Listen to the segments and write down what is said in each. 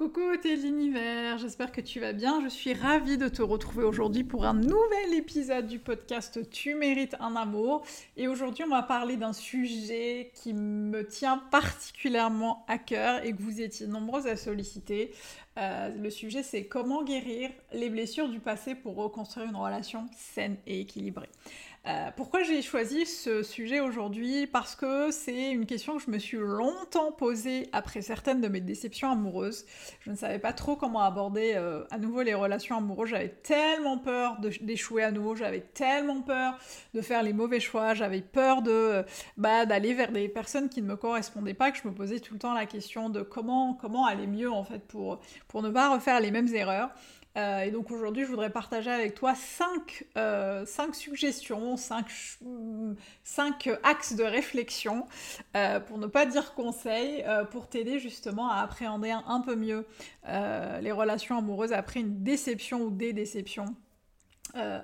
Coucou t'es l'univers, j'espère que tu vas bien. Je suis ravie de te retrouver aujourd'hui pour un nouvel épisode du podcast Tu mérites un amour. Et aujourd'hui, on va parler d'un sujet qui me tient particulièrement à cœur et que vous étiez nombreuses à solliciter. Euh, le sujet, c'est comment guérir les blessures du passé pour reconstruire une relation saine et équilibrée. Euh, pourquoi j'ai choisi ce sujet aujourd'hui? Parce que c'est une question que je me suis longtemps posée après certaines de mes déceptions amoureuses. Je ne savais pas trop comment aborder euh, à nouveau les relations amoureuses. J'avais tellement peur d'échouer à nouveau, j'avais tellement peur de faire les mauvais choix, j'avais peur de bah, d'aller vers des personnes qui ne me correspondaient pas, que je me posais tout le temps la question de comment, comment aller mieux en fait pour, pour ne pas refaire les mêmes erreurs. Euh, et donc aujourd'hui, je voudrais partager avec toi 5, euh, suggestions, 5, axes de réflexion, euh, pour ne pas dire conseils, pour t'aider justement à appréhender un, peu mieux les relations amoureuses après une déception ou des déceptions.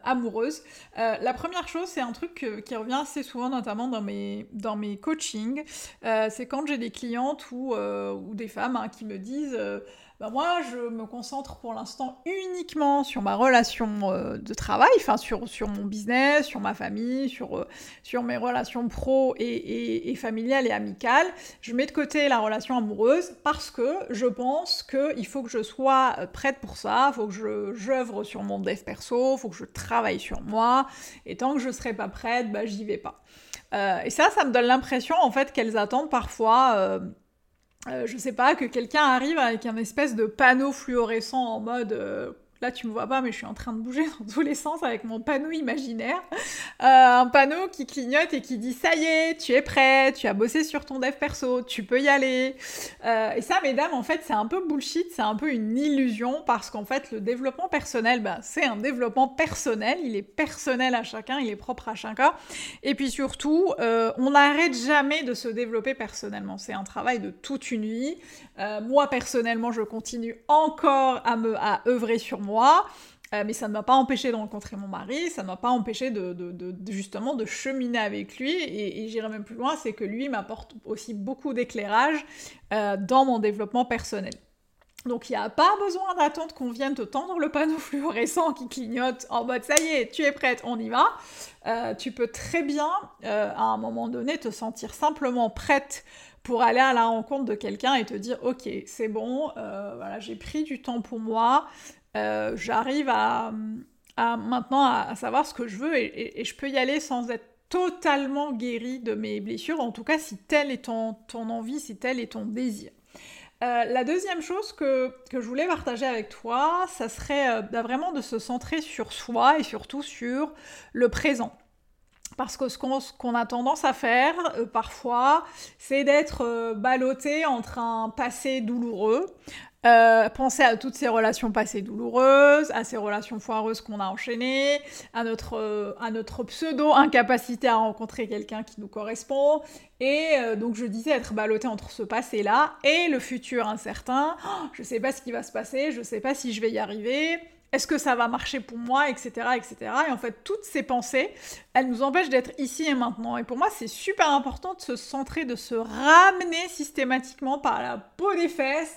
amoureuses. la première chose, c'est un truc qui revient assez souvent, notamment dans mes, dans mes coachings, c'est quand j'ai des clientes ou, ou des femmes hein, qui me disent bah, moi, je me concentre pour l'instant uniquement sur ma relation euh, de travail, enfin sur, sur mon business, sur ma famille, sur, euh, sur mes relations pro et, et, familiales et amicales. Je mets de côté la relation amoureuse parce que je pense qu'il faut que je sois prête pour ça, il faut que j'œuvre sur mon dev perso, il faut que je travaille sur moi, et tant que je ne serai pas prête, bah, j'y vais pas. Euh, et ça, ça me donne l'impression en fait qu'elles attendent parfois euh, je sais pas, que quelqu'un arrive avec un espèce de panneau fluorescent en mode euh, Là, tu me vois pas, mais je suis en train de bouger dans tous les sens avec mon panneau imaginaire. Euh, un panneau qui clignote et qui dit Ça y est, tu es prêt, tu as bossé sur ton dev perso, tu peux y aller. Euh, et ça, mesdames, en fait, c'est un peu bullshit, c'est un peu une illusion parce qu'en fait, le développement personnel, bah, c'est un développement personnel. Il est personnel à chacun, il est propre à chacun. Et puis surtout, euh, on n'arrête jamais de se développer personnellement. C'est un travail de toute une vie. moi, personnellement, je continue encore à me à œuvrer sur moi. Euh, mais ça ne m'a pas empêché de rencontrer mon mari, ça ne m'a pas empêché de, justement de cheminer avec lui, et, j'irai même plus loin, c'est que lui m'apporte aussi beaucoup d'éclairage euh, dans mon développement personnel. Donc il n'y a pas besoin d'attendre qu'on vienne te tendre le panneau fluorescent qui clignote en mode ça y est, tu es prête, on y va. Euh, tu peux très bien, à un moment donné, te sentir simplement prête pour aller à la rencontre de quelqu'un et te dire ok c'est bon, voilà j'ai pris du temps pour moi, euh, j'arrive à, maintenant à, savoir ce que je veux et, je peux y aller sans être totalement guérie de mes blessures, en tout cas si telle est ton, envie, si tel est ton désir. Euh, la deuxième chose que, je voulais partager avec toi, ça serait euh, bah, vraiment de se centrer sur soi et surtout sur le présent. Parce que ce qu'on a tendance à faire parfois, c'est d'être ballotté entre un passé douloureux, euh, penser à toutes ces relations passées douloureuses, à ces relations foireuses qu'on a enchaînées, à notre, euh, pseudo-incapacité à rencontrer quelqu'un qui nous correspond. Et euh, donc je disais être ballotté entre ce passé-là et le futur incertain. Oh, je sais pas ce qui va se passer, je sais pas si je vais y arriver. Est-ce que ça va marcher pour moi, etc., etc. Et en fait, toutes ces pensées, elles nous empêchent d'être ici et maintenant. Et pour moi, c'est super important de se centrer, de se ramener systématiquement par la peau des fesses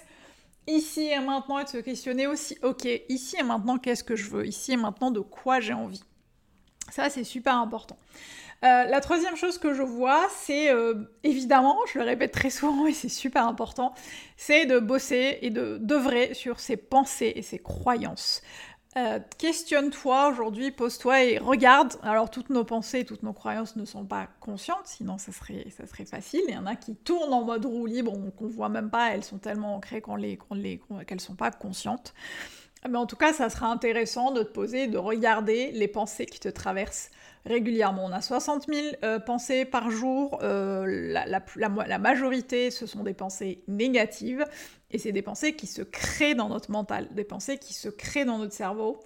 ici et maintenant et de se questionner aussi, ok, ici et maintenant, qu'est-ce que je veux? Ici et maintenant, de quoi j'ai envie? Ça, c'est super important. Euh, la troisième chose que je vois, c'est euh, évidemment, je le répète très souvent et c'est super important, c'est de bosser et de d'œuvrer sur ses pensées et ses croyances. Euh, questionne-toi aujourd'hui, pose-toi et regarde. Alors toutes nos pensées, toutes nos croyances ne sont pas conscientes, sinon ça serait, ça serait facile. Il y en a qui tournent en mode roue libre, qu'on voit même pas, elles sont tellement ancrées qu'on les, qu'elles sont pas conscientes. Mais en tout cas, ça sera intéressant de te poser, de regarder les pensées qui te traversent régulièrement. On a 60 000 euh, pensées par jour. Euh, la, majorité, ce sont des pensées négatives. Et c'est des pensées qui se créent dans notre mental, des pensées qui se créent dans notre cerveau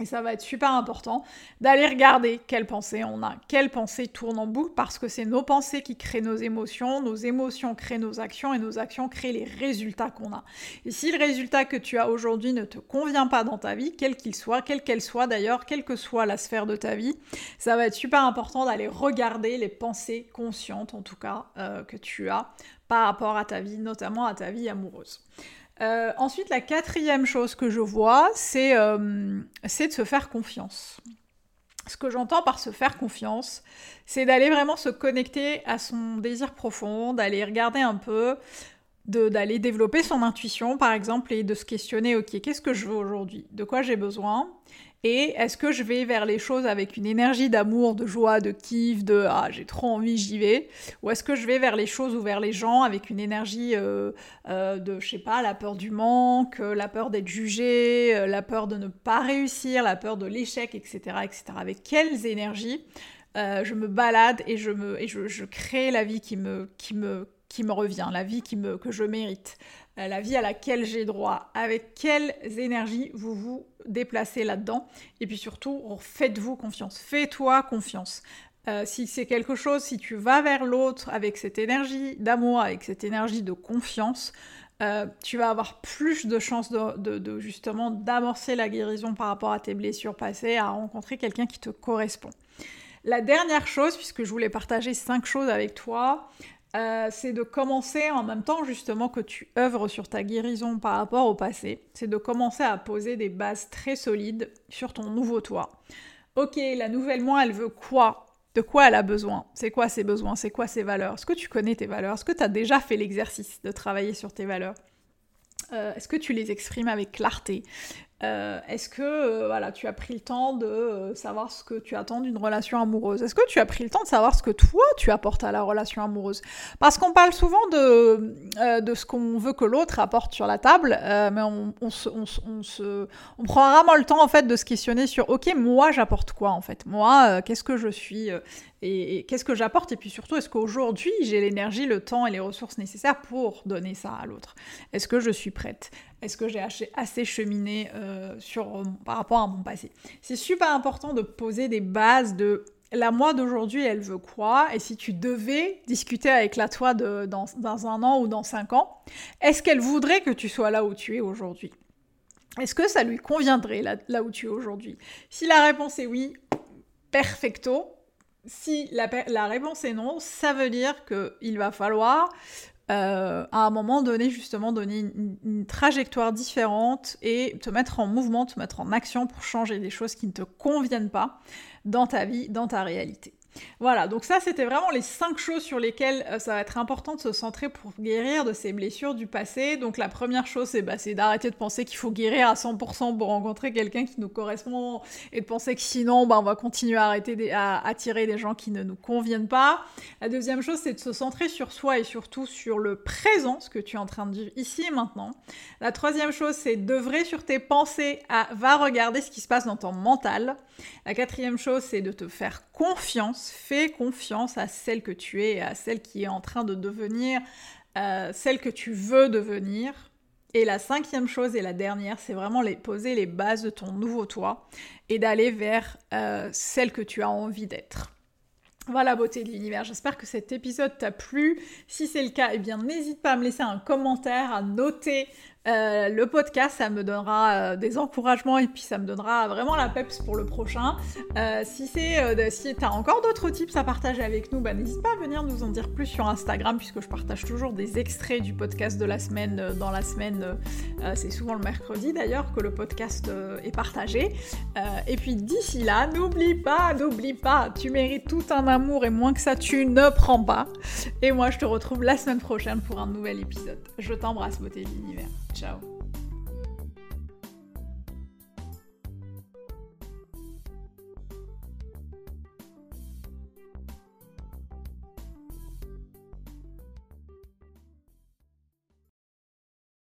et ça va être super important d'aller regarder quelles pensées on a, quelles pensées tournent en boucle, parce que c'est nos pensées qui créent nos émotions, nos émotions créent nos actions, et nos actions créent les résultats qu'on a. Et si le résultat que tu as aujourd'hui ne te convient pas dans ta vie, quel qu'il soit, quelle qu'elle soit d'ailleurs, quelle que soit la sphère de ta vie, ça va être super important d'aller regarder les pensées conscientes, en tout cas, euh, que tu as par rapport à ta vie, notamment à ta vie amoureuse. Euh, ensuite, la quatrième chose que je vois, euh, c'est de se faire confiance. Ce que j'entends par se faire confiance, c'est d'aller vraiment se connecter à son désir profond, d'aller regarder un peu, d'aller développer son intuition par exemple et de se questionner, ok, qu'est-ce que je veux aujourd'hui? De quoi j'ai besoin? Et est-ce que je vais vers les choses avec une énergie d'amour, de joie, de kiff, de ah j'ai trop envie, j'y vais? Ou est-ce que je vais vers les choses ou vers les gens avec une énergie euh, euh, de, je sais pas, la peur du manque, euh, la peur d'être jugé, la peur de ne pas réussir, la peur de l'échec, etc., etc. Avec quelles énergies je me balade et je, me, et je, crée la vie qui me, qui me, qui me revient, la vie qui me, que je mérite, la vie à laquelle j'ai droit, avec quelles énergies vous vous déplacez là-dedans? Et puis surtout, faites-vous confiance, fais-toi confiance. Euh, si c'est quelque chose, si tu vas vers l'autre avec cette énergie d'amour, avec cette énergie de confiance, euh, tu vas avoir plus de chances de, justement d'amorcer la guérison par rapport à tes blessures passées, à rencontrer quelqu'un qui te correspond. La dernière chose, puisque je voulais partager cinq choses avec toi, euh, c'est de commencer en même temps justement que tu œuvres sur ta guérison par rapport au passé, c'est de commencer à poser des bases très solides sur ton nouveau toi. Ok, la nouvelle moi, elle veut quoi? De quoi elle a besoin? C'est quoi ses besoins? C'est quoi ses valeurs? Est-ce que tu connais tes valeurs? Est-ce que tu as déjà fait l'exercice de travailler sur tes valeurs? Euh, Est-ce que tu les exprimes avec clarté? Euh, est-ce que euh, voilà, tu as pris le temps de euh, savoir ce que tu attends d'une relation amoureuse? Est-ce que tu as pris le temps de savoir ce que toi tu apportes à la relation amoureuse? Parce qu'on parle souvent de, de ce qu'on veut que l'autre apporte sur la table, mais on, on, se, on, se, on, prend rarement le temps en fait de se questionner sur ok moi j'apporte quoi en fait? Moi qu'est-ce que je suis et, qu'est-ce que j'apporte? Et puis surtout, est-ce qu'aujourd'hui, j'ai l'énergie, le temps et les ressources nécessaires pour donner ça à l'autre? Est-ce que je suis prête? Est-ce que j'ai assez cheminé euh, sur, par rapport à mon passé? C'est super important de poser des bases de la moi d'aujourd'hui, elle veut quoi? Et si tu devais discuter avec la toi de, dans, un an ou dans cinq ans, est-ce qu'elle voudrait que tu sois là où tu es aujourd'hui? Est-ce que ça lui conviendrait là où tu es aujourd'hui? Si la réponse est oui, perfecto, si la, réponse est non, ça veut dire qu'il va falloir euh, à un moment donné justement donner une, trajectoire différente et te mettre en mouvement, te mettre en action pour changer des choses qui ne te conviennent pas dans ta vie, dans ta réalité. Voilà, donc ça c'était vraiment les cinq choses sur lesquelles euh, ça va être important de se centrer pour guérir de ces blessures du passé. Donc la première chose c'est bah, d'arrêter de penser qu'il faut guérir à 100% pour rencontrer quelqu'un qui nous correspond et de penser que sinon bah, on va continuer à arrêter à attirer des gens qui ne nous conviennent pas. La deuxième chose c'est de se centrer sur soi et surtout sur le présent, ce que tu es en train de vivre ici et maintenant. La troisième chose c'est d'œuvrer sur tes pensées, à, va regarder ce qui se passe dans ton mental. La quatrième chose c'est de te faire confiance fais confiance à celle que tu es, à celle qui est en train de devenir euh, celle que tu veux devenir. Et la cinquième chose et la dernière, c'est vraiment poser les bases de ton nouveau toi et d'aller vers euh, celle que tu as envie d'être. Voilà, beauté de l'univers. J'espère que cet épisode t'a plu. Si c'est le cas, eh bien, n'hésite pas à me laisser un commentaire, à noter euh, le podcast, ça me donnera euh, des encouragements et puis ça me donnera vraiment la peps pour le prochain. Euh, si c'est, si t'as encore d'autres tips à partager avec nous, bah, n'hésite pas à venir nous en dire plus sur Instagram puisque je partage toujours des extraits du podcast de la semaine dans la semaine. c'est souvent le mercredi d'ailleurs que le podcast est partagé. et puis d'ici là, n'oublie pas, n'oublie pas, tu mérites tout un amour et moins que ça, tu ne prends pas. Et moi, je te retrouve la semaine prochaine pour un nouvel épisode. Je t'embrasse, beauté de l'univers. show.